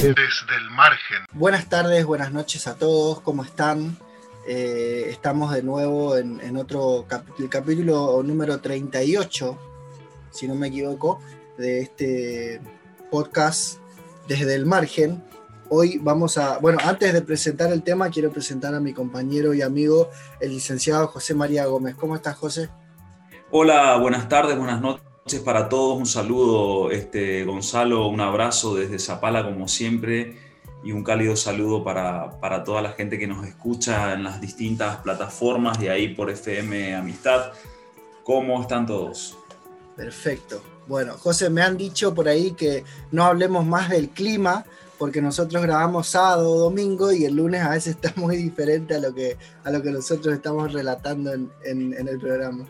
Desde el margen. Buenas tardes, buenas noches a todos, ¿cómo están? Eh, estamos de nuevo en, otro el capítulo número 38, si no me equivoco, de este podcast desde el margen. Hoy vamos a, bueno, antes de presentar el tema, quiero presentar a mi compañero y amigo, el licenciado José María Gómez. ¿Cómo estás, José? Hola, buenas tardes, buenas noches para todos. Un saludo, este, Gonzalo, un abrazo desde Zapala, como siempre, y un cálido saludo para, para toda la gente que nos escucha en las distintas plataformas de ahí por FM Amistad. ¿Cómo están todos? Perfecto. Bueno, José, me han dicho por ahí que no hablemos más del clima, porque nosotros grabamos sábado o domingo y el lunes a veces está muy diferente a lo que, a lo que nosotros estamos relatando en, el programa.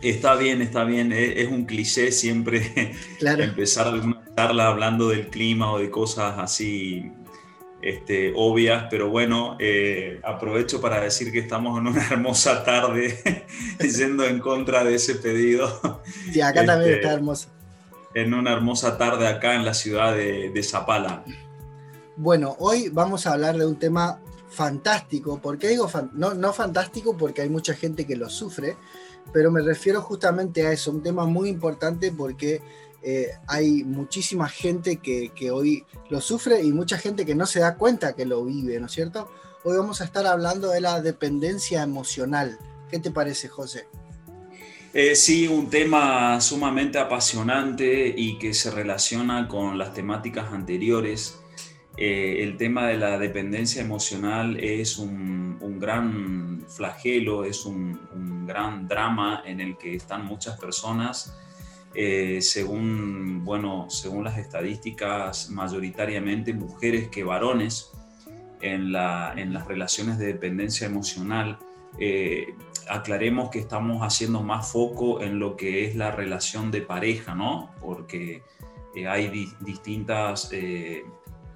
Está bien, está bien. Es, un cliché siempre empezar alguna charla hablando del clima o de cosas así este, obvias, pero bueno, eh, aprovecho para decir que estamos en una hermosa tarde yendo en contra de ese pedido. Sí, acá también este, está hermoso. En una hermosa tarde acá en la ciudad de, de Zapala. Bueno, hoy vamos a hablar de un tema fantástico. ¿Por qué digo no, fantástico? Porque hay mucha gente que lo sufre, pero me refiero justamente a eso, un tema muy importante porque eh, hay muchísima gente que, hoy lo sufre y mucha gente que no se da cuenta que lo vive, ¿no es cierto? Hoy vamos a estar hablando de la dependencia emocional. ¿Qué te parece, José? Eh, sí, un tema sumamente apasionante y que se relaciona con las temáticas anteriores eh, el tema de la dependencia emocional es un, gran flagelo, es un, gran drama en el que están muchas personas. Eh, según, bueno, según las estadísticas, mayoritariamente mujeres que varones en, las relaciones de dependencia emocional. Eh, aclaremos que estamos haciendo más foco en lo que es la relación de pareja, ¿no? Porque hay distintas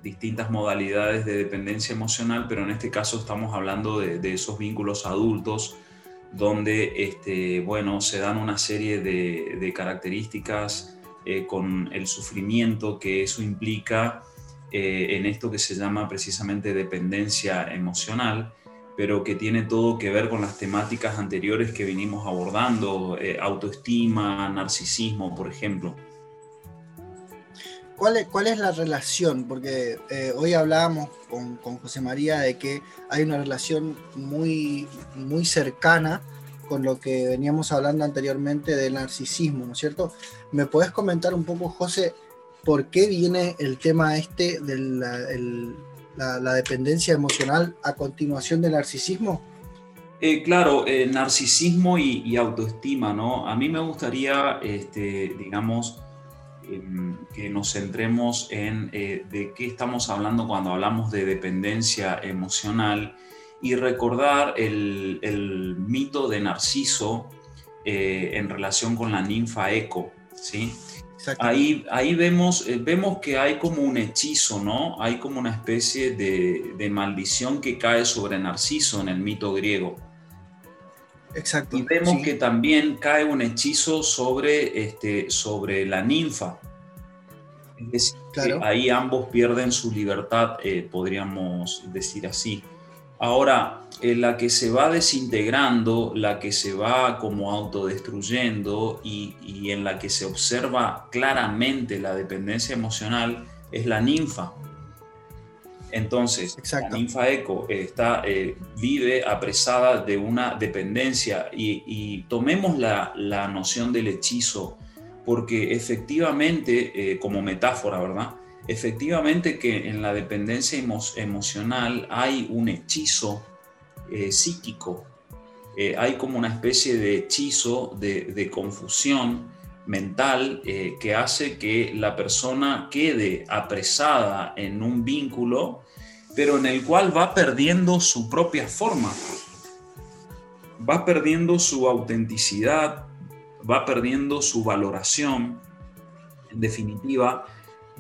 distintas modalidades de dependencia emocional, pero en este caso estamos hablando de, esos vínculos adultos donde este, bueno, se dan una serie de, características eh, con el sufrimiento que eso implica eh, en esto que se llama precisamente dependencia emocional, pero que tiene todo que ver con las temáticas anteriores que vinimos abordando, eh, autoestima, narcisismo, por ejemplo. ¿Cuál es, ¿Cuál es, la relación? Porque eh, hoy hablábamos con, con, José María de que hay una relación muy, muy cercana con lo que veníamos hablando anteriormente del narcisismo, ¿no es cierto? ¿Me puedes comentar un poco, José, por qué viene el tema este de la, dependencia emocional a continuación del narcisismo? Eh, claro, eh, narcisismo y, y, autoestima, ¿no? A mí me gustaría, este, digamos, que nos centremos en eh, de qué estamos hablando cuando hablamos de dependencia emocional y recordar el, mito de Narciso eh, en relación con la ninfa Eco. ¿sí? Ahí, ahí vemos, eh, vemos que hay como un hechizo, ¿no? Hay como una especie de, de maldición que cae sobre Narciso en el mito griego. Exacto. Y vemos que también cae un hechizo sobre, este, sobre la ninfa. Es decir, ahí ambos pierden su libertad, eh, podríamos decir así. Ahora, la que se va desintegrando, la que se va como autodestruyendo y, y en la que se observa claramente la dependencia emocional es la ninfa. Entonces, la ninfa eco está, eh, vive apresada de una dependencia y, tomemos la, noción del hechizo, porque efectivamente, eh, como metáfora, ¿verdad? Efectivamente que en la dependencia emocional hay un hechizo eh, psíquico, hay como una especie de hechizo de confusión mental que hace que la persona quede apresada en un vínculo pero en el cual va perdiendo su propia forma, va perdiendo su autenticidad, va perdiendo su valoración, en definitiva,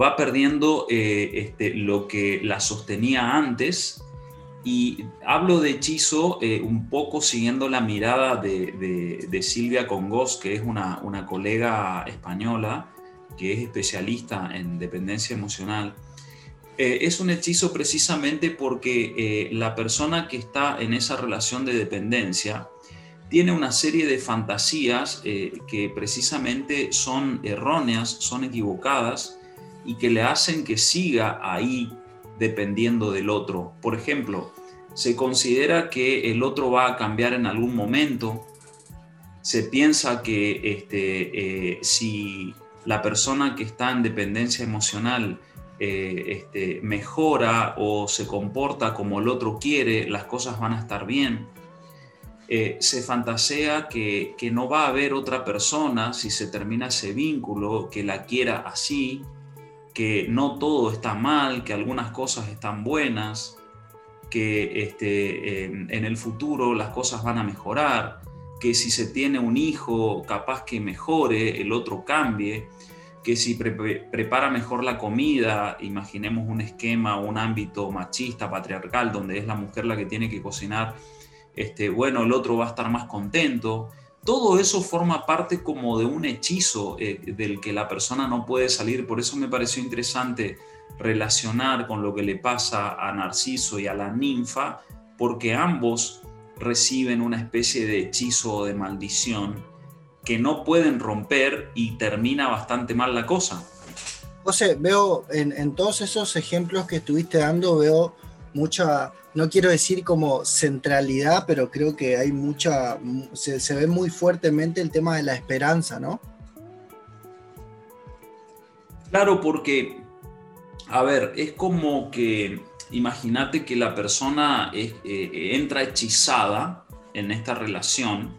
va perdiendo eh, este, lo que la sostenía antes y hablo de hechizo eh, un poco siguiendo la mirada de, Silvia Congos, que es una, una, colega española que es especialista en dependencia emocional. Eh, es un hechizo precisamente porque eh, la persona que está en esa relación de dependencia tiene una serie de fantasías que precisamente son erróneas, son equivocadas y que le hacen que siga ahí dependiendo del otro. Por ejemplo, se considera que el otro va a cambiar en algún momento. Se piensa que este, eh, si la persona que está en dependencia emocional eh, este, mejora o se comporta como el otro quiere, las cosas van a estar bien. Eh, se fantasea que, que, no va a haber otra persona si se termina ese vínculo que la quiera así, que no todo está mal, que algunas cosas están buenas, que este, en el futuro las cosas van a mejorar, que si se tiene un hijo capaz que mejore, el otro cambie, que si prepara mejor la comida, imaginemos un esquema un ámbito machista, patriarcal, donde es la mujer la que tiene que cocinar, este, bueno, el otro va a estar más contento. Todo eso forma parte como de un hechizo eh, del que la persona no puede salir. Por eso me pareció interesante relacionar con lo que le pasa a Narciso y a la ninfa, porque ambos reciben una especie de hechizo o de maldición que no pueden romper y termina bastante mal la cosa. José, veo en, todos esos ejemplos que estuviste dando, veo mucha, no quiero decir como centralidad, pero creo que hay mucha, se, se ve muy fuertemente el tema de la esperanza, ¿no? Claro, porque a ver, es como que imagínate que la persona eh, entra hechizada en esta relación,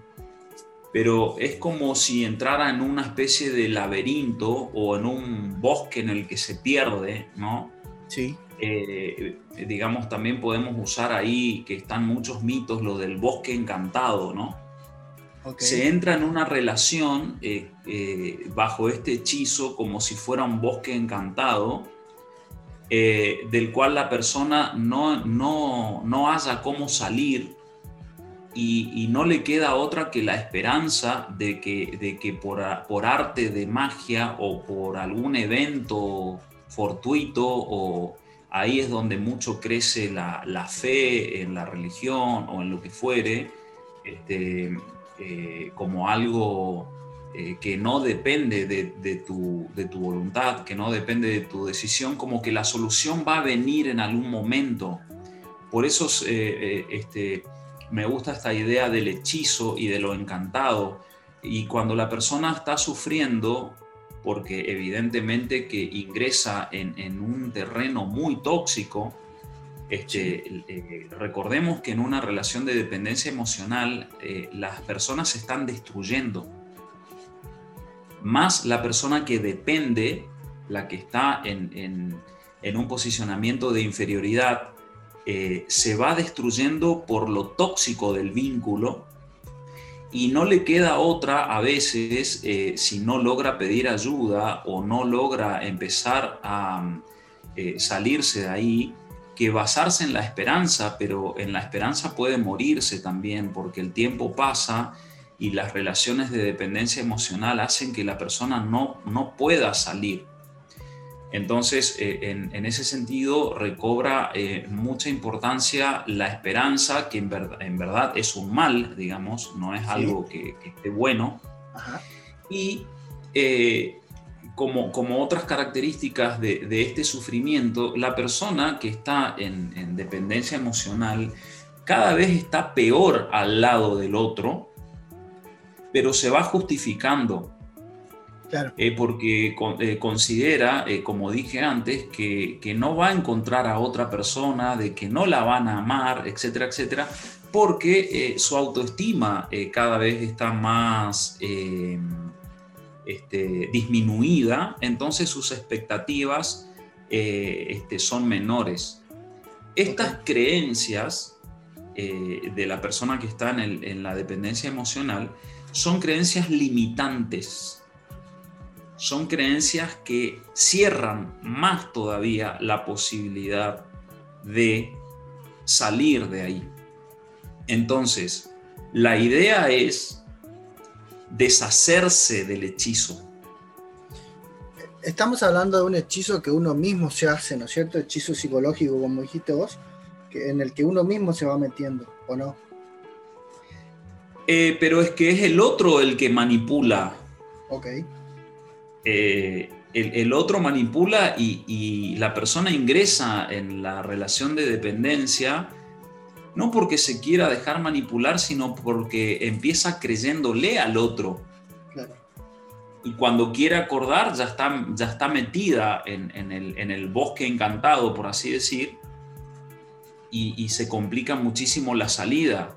pero es como si entrara en una especie de laberinto o en un bosque en el que se pierde, ¿no? Sí. Eh, digamos, también podemos usar ahí que están muchos mitos, lo del bosque encantado, ¿no? Se entra en una relación eh, bajo este hechizo como si fuera un bosque encantado eh, del cual la persona no, no, no haya cómo salir y, no le queda otra que la esperanza de que, de que por, por, arte de magia o por algún evento fortuito o ahí es donde mucho crece la, la fe en la religión o en lo que fuere, este, eh, como algo eh, que no depende de, tu, voluntad, que no depende de tu decisión, como que la solución va a venir en algún momento. Por eso eh, eh, este, me gusta esta idea del hechizo y de lo encantado. Y cuando la persona está sufriendo, porque evidentemente que ingresa en, un terreno muy tóxico, este, recordemos que en una relación de dependencia emocional las personas se están destruyendo más la persona que depende, la que está en, un posicionamiento de inferioridad, eh, se va destruyendo por lo tóxico del vínculo y no le queda otra a veces eh, si no logra pedir ayuda o no logra empezar a eh, salirse de ahí que basarse en la esperanza, pero en la esperanza puede morirse también porque el tiempo pasa y las relaciones de dependencia emocional hacen que la persona no, no pueda salir. Entonces, eh, en, ese sentido, recobra eh, mucha importancia la esperanza, que en, verdad es un mal, digamos, no es algo que, esté bueno. Y eh, como, como, otras características de, este sufrimiento, la persona que está en, en dependencia emocional cada vez está peor al lado del otro, pero se va justificando. Eh, porque eh, considera, eh, como dije antes, que, no va a encontrar a otra persona, de que no la van a amar, etcétera, etcétera, porque su autoestima cada vez está más este, disminuida, entonces sus expectativas este, son menores. Estas creencias de la persona que está en la dependencia emocional son creencias limitantes. Son creencias que cierran más todavía la posibilidad de salir de ahí. Entonces, la idea es deshacerse del hechizo. Estamos hablando de un hechizo que uno mismo se hace, ¿no es cierto? Hechizo psicológico, como dijiste vos, que, en el que uno mismo se va metiendo, ¿o no? Eh, pero es que es el otro el que manipula. Ok. Eh, el, otro manipula y, la persona ingresa en la relación de dependencia no porque se quiera dejar manipular, sino porque empieza creyéndole al otro. Y cuando quiere acordar, ya está, ya está metida en, el, bosque encantado, por así decir, y, se complica muchísimo la salida.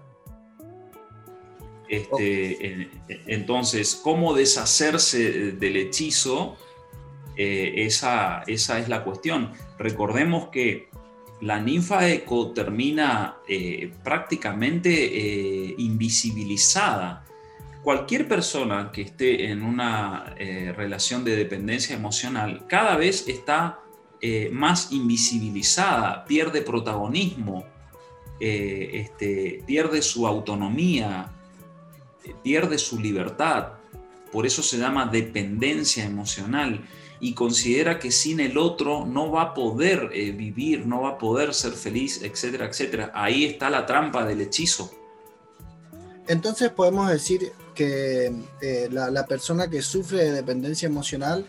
Este, entonces, ¿cómo deshacerse del hechizo? Eh, esa, esa es la cuestión. Recordemos que la ninfa eco termina eh, prácticamente eh, invisibilizada. Cualquier persona que esté en una relación de dependencia emocional cada vez está más invisibilizada, pierde protagonismo, este, pierde su autonomía, pierde su libertad. Por eso se llama dependencia emocional y considera que sin el otro no va a poder eh, vivir, no va a poder ser feliz, etcétera, etcétera. Ahí está la trampa del hechizo. Entonces podemos decir que eh, la, persona que sufre de dependencia emocional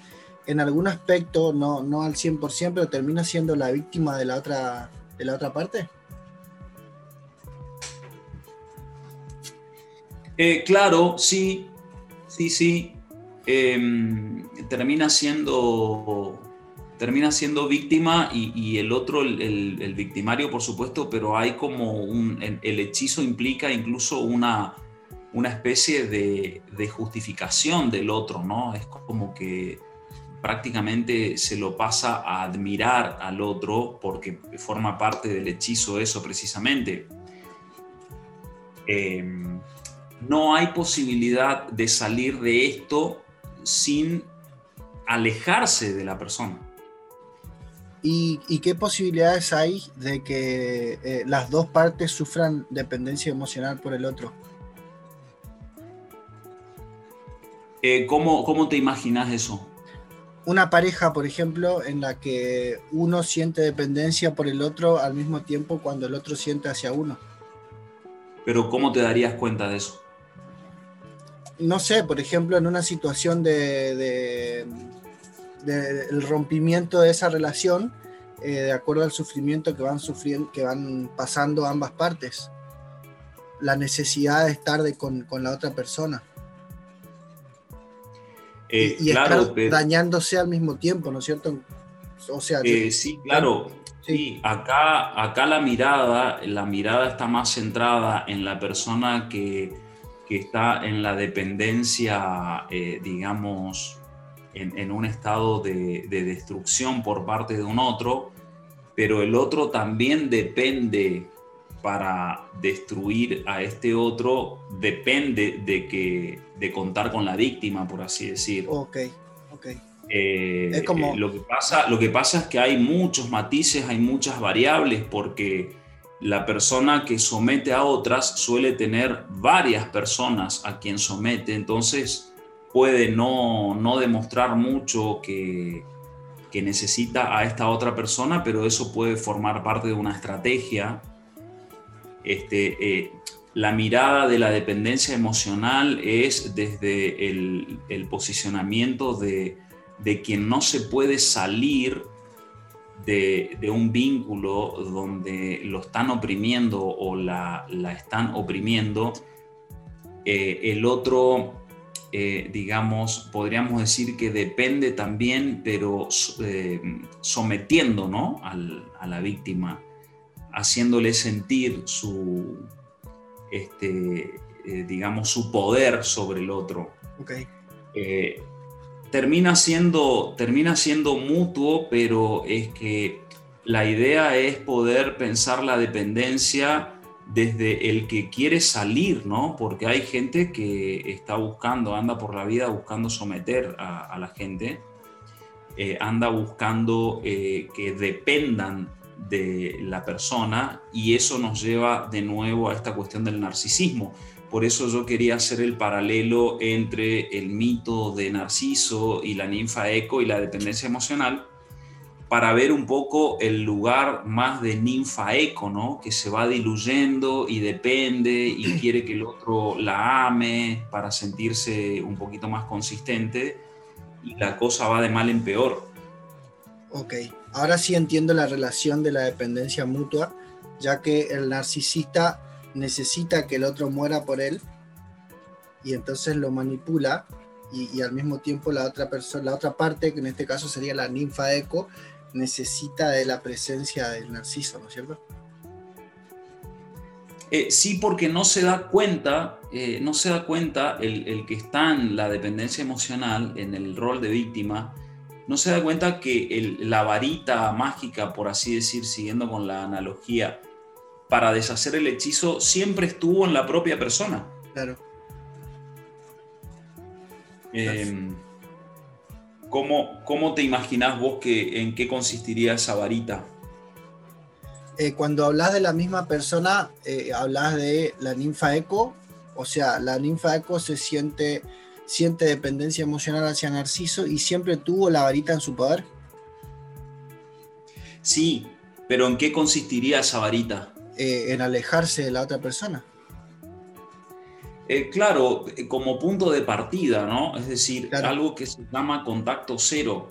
en algún aspecto, no, no al 100%, pero termina siendo la víctima de la otra, de la otra parte. Eh, claro, sí, sí, sí. Em, termina siendo termina siendo víctima y, el otro, el, victimario, por supuesto, pero hay como un, el hechizo implica incluso una, una especie de, justificación del otro, ¿no? Es como que prácticamente se lo pasa a admirar al otro porque forma parte del hechizo eso precisamente. Em, no hay posibilidad de salir de esto sin alejarse de la persona. ¿Y, qué posibilidades hay de que eh, las dos partes sufran dependencia emocional por el otro? Eh, ¿cómo, te imaginas eso? Una pareja, por ejemplo, en la que uno siente dependencia por el otro al mismo tiempo cuando el otro siente hacia uno. Pero ¿cómo te darías cuenta de eso? No sé, por ejemplo, en una situación de, el rompimiento de esa relación, eh, de acuerdo al sufrimiento que van sufriendo, que van pasando ambas partes, la necesidad de estar con, la otra persona. Eh, y, estar dañándose al mismo tiempo, ¿no es cierto? O sea, eh, sí, claro. Sí. acá, acá la mirada, la mirada está más centrada en la persona que, que está en la dependencia, eh, digamos, en, un estado de, destrucción por parte de un otro, pero el otro también depende para destruir a este otro, depende de, que, de contar con la víctima, por así decir. Ok, ok. Eh, es como... lo, que pasa, lo que pasa es que hay muchos matices, hay muchas variables, porque la persona que somete a otras suele tener varias personas a quien somete, entonces puede no, demostrar mucho que, necesita a esta otra persona, pero eso puede formar parte de una estrategia. Este, eh, la mirada de la dependencia emocional es desde el, posicionamiento de, de quien no se puede salir de, un vínculo donde lo están oprimiendo o la, están oprimiendo, eh, el otro, eh, digamos, podríamos decir que depende también, pero eh, sometiendo ¿no? a la víctima, haciéndole sentir su, este, digamos, su poder sobre el otro. Okay termina siendo, termina siendo mutuo, pero es que la idea es poder pensar la dependencia desde el que quiere salir, ¿no? Porque hay gente que está buscando, anda por la vida buscando someter a, la gente, eh, anda buscando eh, que dependan de la persona y eso nos lleva de nuevo a esta cuestión del narcisismo. Por eso yo quería hacer el paralelo entre el mito de Narciso y la ninfa Eco y la dependencia emocional para ver un poco el lugar más de ninfa Eco, ¿no? Que se va diluyendo y depende y quiere que el otro la ame para sentirse un poquito más consistente y la cosa va de mal en peor. Ok, ahora sí entiendo la relación de la dependencia mutua, ya que el narcisista necesita que el otro muera por él y entonces lo manipula y, al mismo tiempo la otra persona, la otra parte, que en este caso sería la ninfa eco, necesita de la presencia del narciso, ¿no es cierto? Eh, sí, porque no se da cuenta, eh, no se da cuenta el, el, que está en la dependencia emocional, en el rol de víctima, no se da cuenta que la varita mágica, por así decir, siguiendo con la analogía, para deshacer el hechizo siempre estuvo en la propia persona. Claro. Em, ¿cómo, te imaginás vos que en qué consistiría esa varita? Eh, cuando hablas de la misma persona, eh, hablas de la ninfa eco, o sea, la ninfa eco se siente, siente dependencia emocional hacia Narciso y siempre tuvo la varita en su poder. Sí, pero ¿en qué consistiría esa varita? Eh, en alejarse de la otra persona. Eh, claro, eh, como punto de partida, ¿no? Es decir, algo que se llama contacto cero.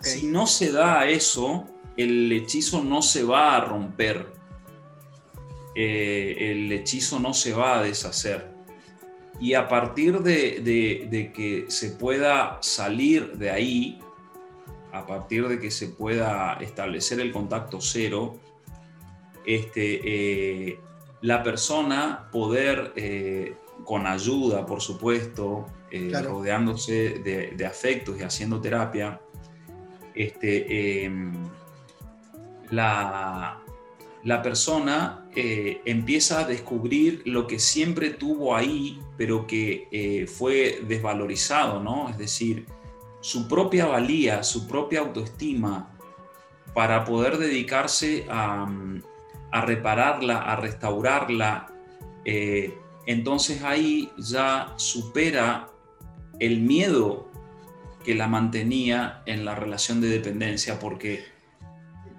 Si no se da eso, el hechizo no se va a romper. el hechizo no se va a deshacer. Y a partir de, de, que se pueda salir de ahí, a partir de que se pueda establecer el contacto cero, este, eh, la persona poder, eh, con ayuda, por supuesto, eh, rodeándose de, afectos y haciendo terapia, este, em, la, la, persona empieza a descubrir lo que siempre tuvo ahí, pero que fue desvalorizado, ¿no? Es decir, su propia valía, su propia autoestima, para poder dedicarse a, a repararla, a restaurarla, eh, entonces ahí ya supera el miedo que la mantenía en la relación de dependencia, porque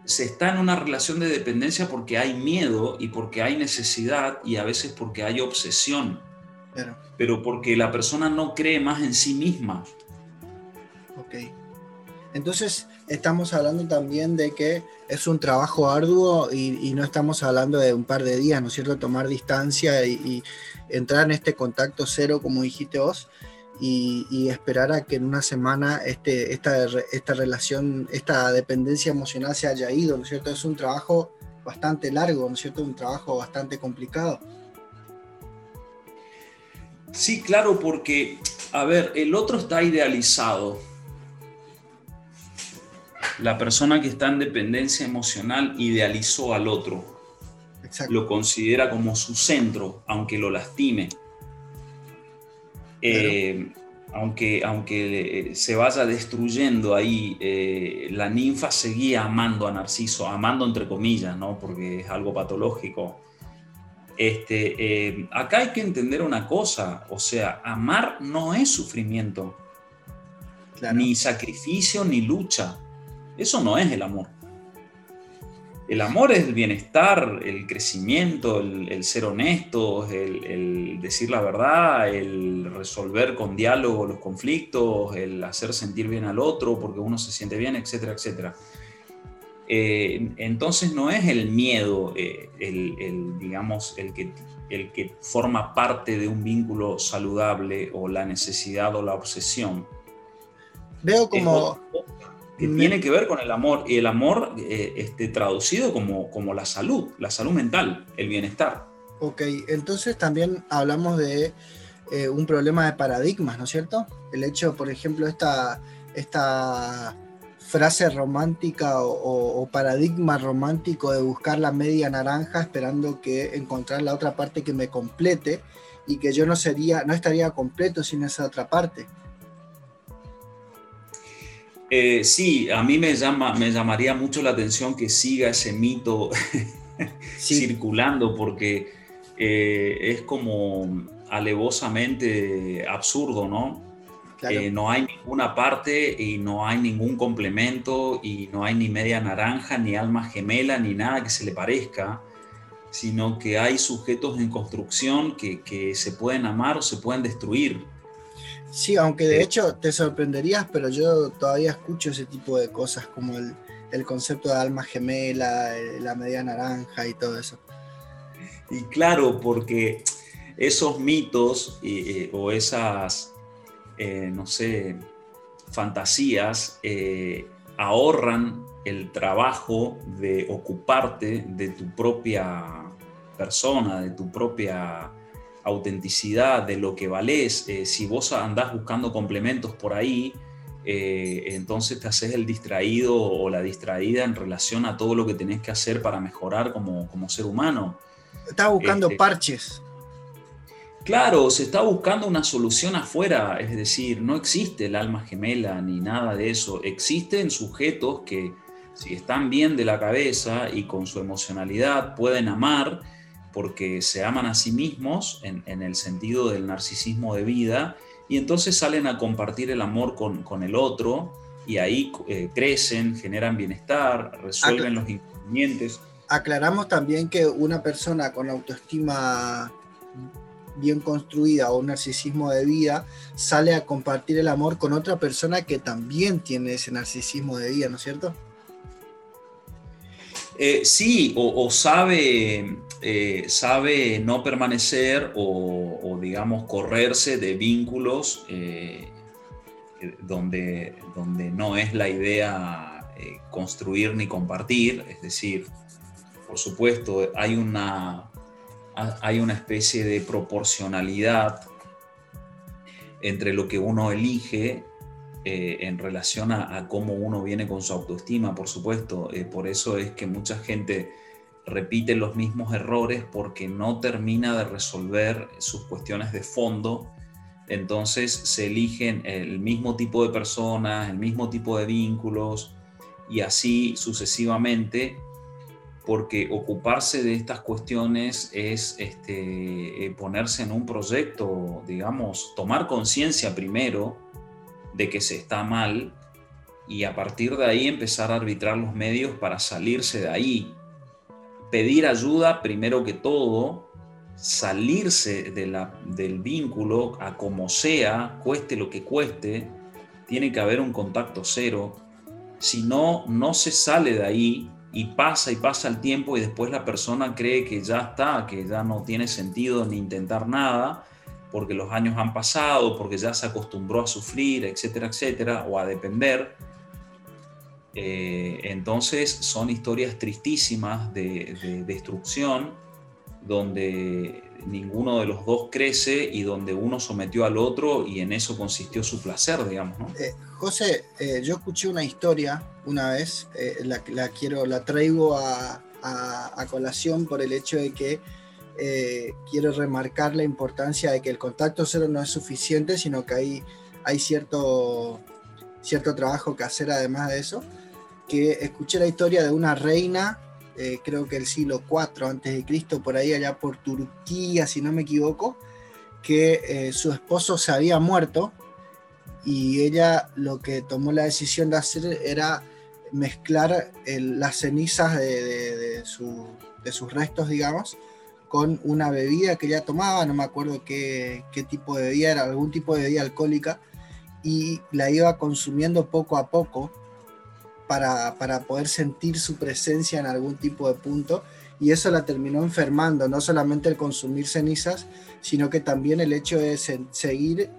se está en una relación de dependencia porque hay miedo y porque hay necesidad y a veces porque hay obsesión, pero porque la persona no cree más en sí misma. Ok. Entonces, estamos hablando también de que es un trabajo arduo y, no estamos hablando de un par de días, ¿no es cierto? Tomar distancia y, entrar en este contacto cero, como dijiste vos, y, esperar a que en una semana este, esta, esta relación, esta dependencia emocional se haya ido, ¿no es cierto? Es un trabajo bastante largo, ¿no es cierto? Un trabajo bastante complicado. Sí, claro, porque, a ver, el otro está idealizado la persona que está en dependencia emocional idealizó al otro. Lo considera como su centro, aunque lo lastime. Eh, aunque, aunque se vaya destruyendo ahí, eh, la ninfa seguía amando a Narciso, amando entre comillas, ¿no? porque es algo patológico. Este, eh, acá hay que entender una cosa, o sea, amar no es sufrimiento, ni sacrificio, ni lucha. Eso no es el amor. El amor es el bienestar, el crecimiento, el, ser honesto, el, decir la verdad, el resolver con diálogo los conflictos, el hacer sentir bien al otro porque uno se siente bien, etcétera, etcétera. Eh, entonces no es el miedo, eh, el, digamos, el que, el que forma parte de un vínculo saludable o la necesidad o la obsesión. Veo como que tiene que ver con el amor y el amor eh, este, traducido como, como la salud, la salud mental, el bienestar. Ok, entonces también hablamos de eh, un problema de paradigmas, ¿no es cierto? El hecho, por ejemplo, esta, esta frase romántica o, paradigma romántico de buscar la media naranja esperando que encontrar la otra parte que me complete y que yo no sería, no estaría completo sin esa otra parte. Eh, sí, a mí me, llama, me llamaría mucho la atención que siga ese mito circulando porque eh, es como alevosamente absurdo, ¿no? Eh, no hay ninguna parte y no hay ningún complemento y no hay ni media naranja, ni alma gemela, ni nada que se le parezca, sino que hay sujetos en construcción que, que se pueden amar o se pueden destruir. Sí, aunque de hecho te sorprenderías, pero yo todavía escucho ese tipo de cosas como el, concepto de alma gemela, eh, la media naranja y todo eso. Y claro, porque esos mitos eh, o esas, eh, no sé, fantasías ahorran el trabajo de ocuparte de tu propia persona, de tu propia autenticidad, de lo que valés, eh, si vos andás buscando complementos por ahí, eh, entonces te haces el distraído o la distraída en relación a todo lo que tenés que hacer para mejorar como, ser humano. Estás buscando este, parches. Claro, se está buscando una solución afuera, es decir, no existe el alma gemela ni nada de eso. Existen sujetos que, si están bien de la cabeza y con su emocionalidad, pueden amar porque se aman a sí mismos en, el sentido del narcisismo de vida y entonces salen a compartir el amor con, el otro y ahí eh, crecen, generan bienestar, resuelven los inconvenientes. Aclaramos también que una persona con autoestima bien construida o un narcisismo de vida sale a compartir el amor con otra persona que también tiene ese narcisismo de vida, ¿no es cierto? Eh, sí, o, sabe eh, sabe no permanecer o, digamos, correrse de vínculos eh, donde, donde no es la idea eh, construir ni compartir. Es decir, por supuesto, hay una, hay una especie de proporcionalidad entre lo que uno elige en relación a, cómo uno viene con su autoestima, por supuesto. por eso es que mucha gente repite los mismos errores porque no termina de resolver sus cuestiones de fondo. Entonces se eligen el mismo tipo de personas, el mismo tipo de vínculos y así sucesivamente, porque ocuparse de estas cuestiones es este, eh, ponerse en un proyecto, digamos, tomar conciencia primero de que se está mal y a partir de ahí empezar a arbitrar los medios para salirse de ahí pedir ayuda primero que todo, salirse del vínculo a como sea, cueste lo que cueste, tiene que haber un contacto cero. Si no, no se sale de ahí y pasa y pasa el tiempo y después la persona cree que ya está, que ya no tiene sentido ni intentar nada, porque los años han pasado, porque ya se acostumbró a sufrir, etcétera, etcétera, o a depender eh, entonces son historias tristísimas de, destrucción donde ninguno de los dos crece y donde uno sometió al otro y en eso consistió su placer, digamos. Eh, José, eh, yo escuché una historia una vez, la, quiero, la traigo a, colación por el hecho de que quiero remarcar la importancia de que el contacto cero no es suficiente, sino que hay, hay cierto, cierto trabajo que hacer además de eso que escuché la historia de una reina, eh, creo que el siglo IV antes de por ahí allá por Turquía, si no me equivoco, que eh, su esposo se había muerto y ella lo que tomó la decisión de hacer era mezclar las cenizas de, sus restos, digamos, con una bebida que ella tomaba, no me acuerdo qué, qué tipo de bebida era, algún tipo de bebida alcohólica, y la iba consumiendo poco a poco para, poder sentir su presencia en algún tipo de punto y eso la terminó enfermando, no solamente el consumir cenizas, sino que también el hecho de seguir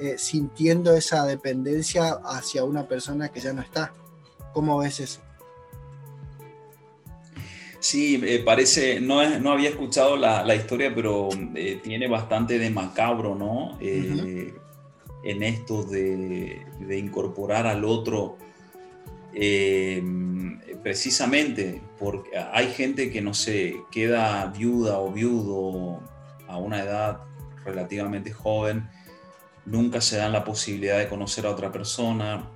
eh, sintiendo esa dependencia hacia una persona que ya no está. ¿Cómo ves eso? Sí, parece, no, no había escuchado la, historia, pero eh, tiene bastante de macabro, ¿no? Eh, en esto de, de, incorporar al otro eh, precisamente porque hay gente que no se queda viuda o viudo a una edad relativamente joven, nunca se dan la posibilidad de conocer a otra persona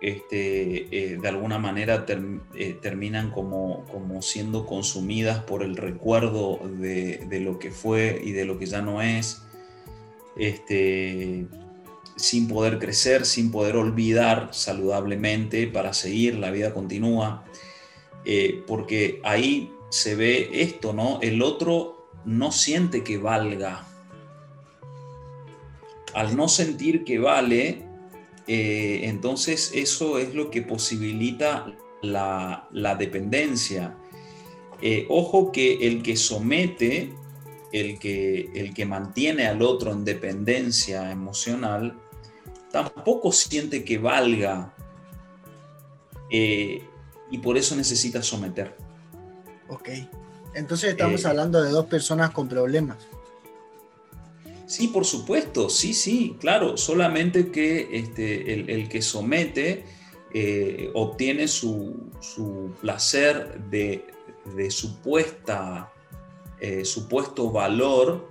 este, de alguna manera terminan como, como siendo consumidas por el recuerdo de, de, lo que fue y de lo que ya no es. Este, sin poder crecer, sin poder olvidar saludablemente para seguir, la vida continúa, eh, porque ahí se ve esto, ¿no? El otro no siente que valga. Al no sentir que vale, eh, entonces eso es lo que posibilita la, dependencia. Eh, ojo que el que somete, el que, el que mantiene al otro en dependencia emocional, tampoco siente que valga eh, y por eso necesita someter. Ok, entonces estamos eh, hablando de dos personas con problemas. Sí, por supuesto, sí, sí, claro, solamente que este, el, que somete eh, obtiene su, placer de, supuesta, supuesto valor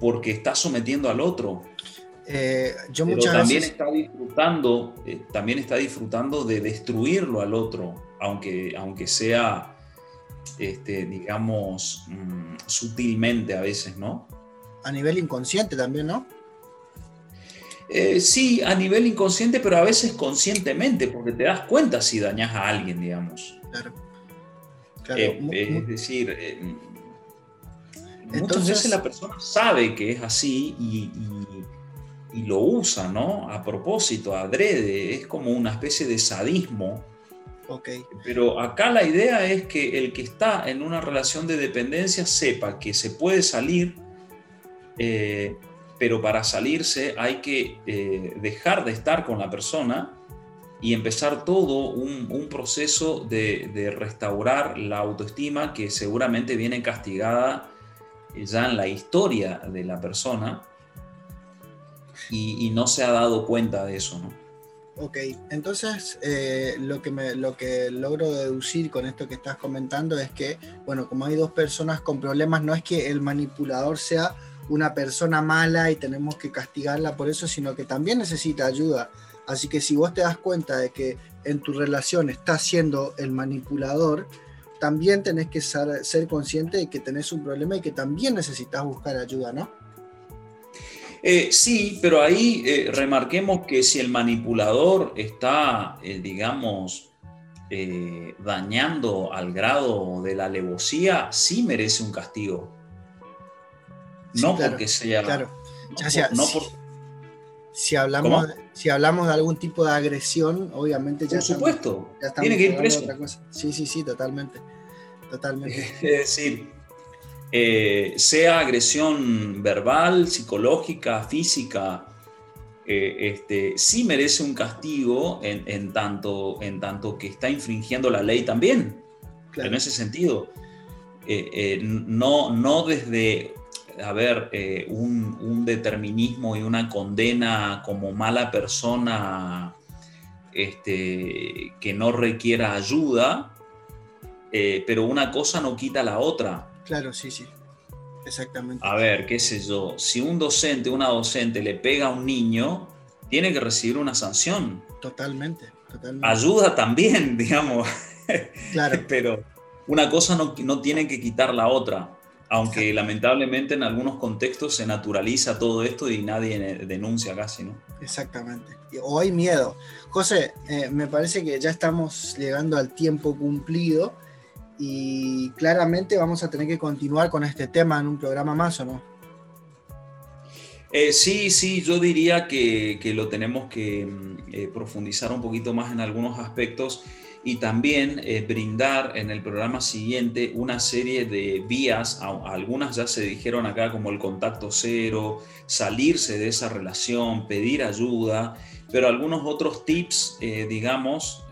porque está sometiendo al otro. Eh, yo Pero también está disfrutando, eh, también está disfrutando de destruirlo al otro, aunque, aunque sea, este, digamos, mm, sutilmente a veces, ¿no? A nivel inconsciente también, ¿no? Eh, sí, a nivel inconsciente, pero a veces conscientemente, porque te das cuenta si dañas a alguien, digamos. Claro. es decir, muchas veces la persona sabe que es así y y lo usa, ¿no? A propósito, adrede, es como una especie de sadismo. Okay. Pero acá la idea es que el que está en una relación de dependencia sepa que se puede salir, eh, pero para salirse hay que eh, dejar de estar con la persona y empezar todo un, proceso de, de, restaurar la autoestima que seguramente viene castigada ya en la historia de la persona y, no se ha dado cuenta de eso, ¿no? Ok, entonces eh, lo, que lo que logro deducir con esto que estás comentando es que, bueno, como hay dos personas con problemas, no es que el manipulador sea una persona mala y tenemos que castigarla por eso, sino que también necesita ayuda. Así que si vos te das cuenta de que en tu relación estás siendo el manipulador, también tenés que ser, ser consciente de que tenés un problema y que también necesitas buscar ayuda, ¿no? Eh, sí, pero ahí eh, remarquemos que si el manipulador está, eh, digamos, dañando al grado de la alevosía, sí merece un castigo. no porque sea... Claro. si, hablamos, si hablamos de algún tipo de agresión, obviamente ya... Por supuesto, tiene que ir preso. Sí, sí, sí, totalmente. Totalmente. Es decir, eh, sea agresión verbal, psicológica, física, eh, este, sí merece un castigo en, tanto, en tanto que está infringiendo la ley también, en ese sentido. Eh, no, no desde, a ver, un, determinismo y una condena como mala persona este, que no requiera ayuda, pero una cosa no quita la otra. Claro, sí, sí. Exactamente. A ver, qué sé yo, si un docente, una docente le pega a un niño, tiene que recibir una sanción. Totalmente, totalmente. Ayuda también, digamos. Claro. Pero una cosa no, no tiene que quitar la otra, aunque lamentablemente en algunos contextos se naturaliza todo esto y nadie denuncia casi, ¿no? Exactamente. O hay miedo. José, eh, me parece que ya estamos llegando al tiempo cumplido y claramente vamos a tener que continuar con este tema en un programa más, ¿o no? Eh, sí, sí, yo diría que, lo tenemos que mm, eh, profundizar un poquito más en algunos aspectos y también eh, brindar en el programa siguiente una serie de vías, algunas ya se dijeron acá como el contacto cero, salirse de esa relación, pedir ayuda, pero algunos otros tips, digamos,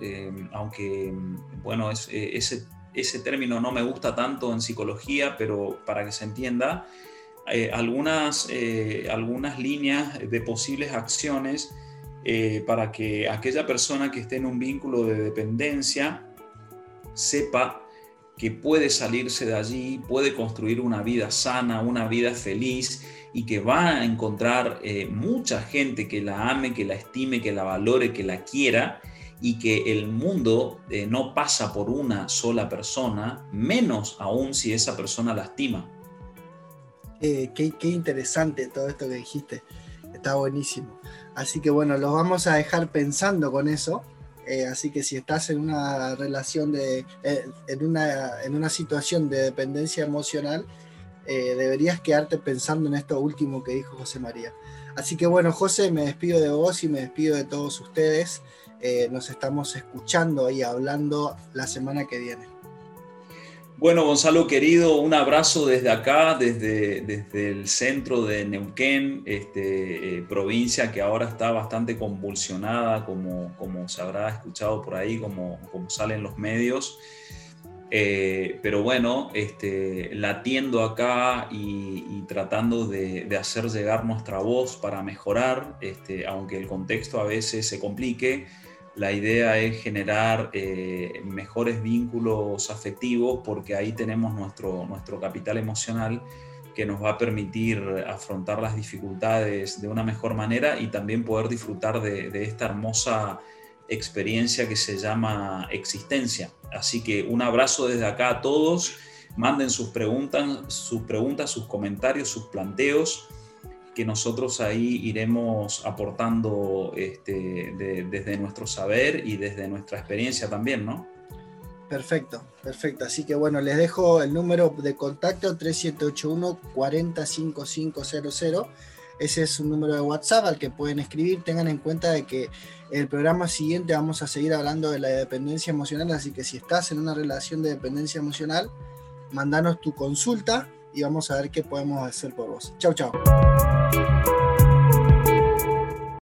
aunque, mm, bueno, es, ese ese término no me gusta tanto en psicología, pero para que se entienda, eh, algunas, eh, algunas líneas de posibles acciones eh, para que aquella persona que esté en un vínculo de dependencia sepa que puede salirse de allí, puede construir una vida sana, una vida feliz y que va a encontrar mucha gente que la ame, que la estime, que la valore, que la quiera y que el mundo eh, no pasa por una sola persona, menos aún si esa persona lastima. qué, interesante todo esto que dijiste, está buenísimo. Así que bueno, los vamos a dejar pensando con eso. Eh, así que si estás en una relación de, eh, en, una, en, una, situación de dependencia emocional, deberías quedarte pensando en esto último que dijo José María. Así que bueno, José, me despido de vos y me despido de todos ustedes. Eh, nos estamos escuchando y hablando la semana que viene. Bueno, Gonzalo querido, un abrazo desde acá, desde, desde el centro de Neuquén, este, eh, provincia que ahora está bastante convulsionada, como, como se habrá escuchado por ahí, como, como salen los medios. Eh, pero bueno, este, latiendo acá y, tratando de, hacer llegar nuestra voz para mejorar, este, aunque el contexto a veces se complique, la idea es generar eh, mejores vínculos afectivos porque ahí tenemos nuestro, nuestro capital emocional que nos va a permitir afrontar las dificultades de una mejor manera y también poder disfrutar de, de esta hermosa experiencia que se llama existencia. Así que un abrazo desde acá a todos. Manden sus preguntas, sus preguntas, sus comentarios, sus planteos, que nosotros ahí iremos aportando este, desde nuestro saber y desde nuestra experiencia también, ¿no? Perfecto, perfecto. Así que bueno, les dejo el número de contacto 3781 405500 ese es un número de WhatsApp al que pueden escribir. Tengan en cuenta de que el programa siguiente vamos a seguir hablando de la dependencia emocional, así que si estás en una relación de dependencia emocional, mandanos tu consulta y vamos a ver qué podemos hacer por vos. Chau, chau.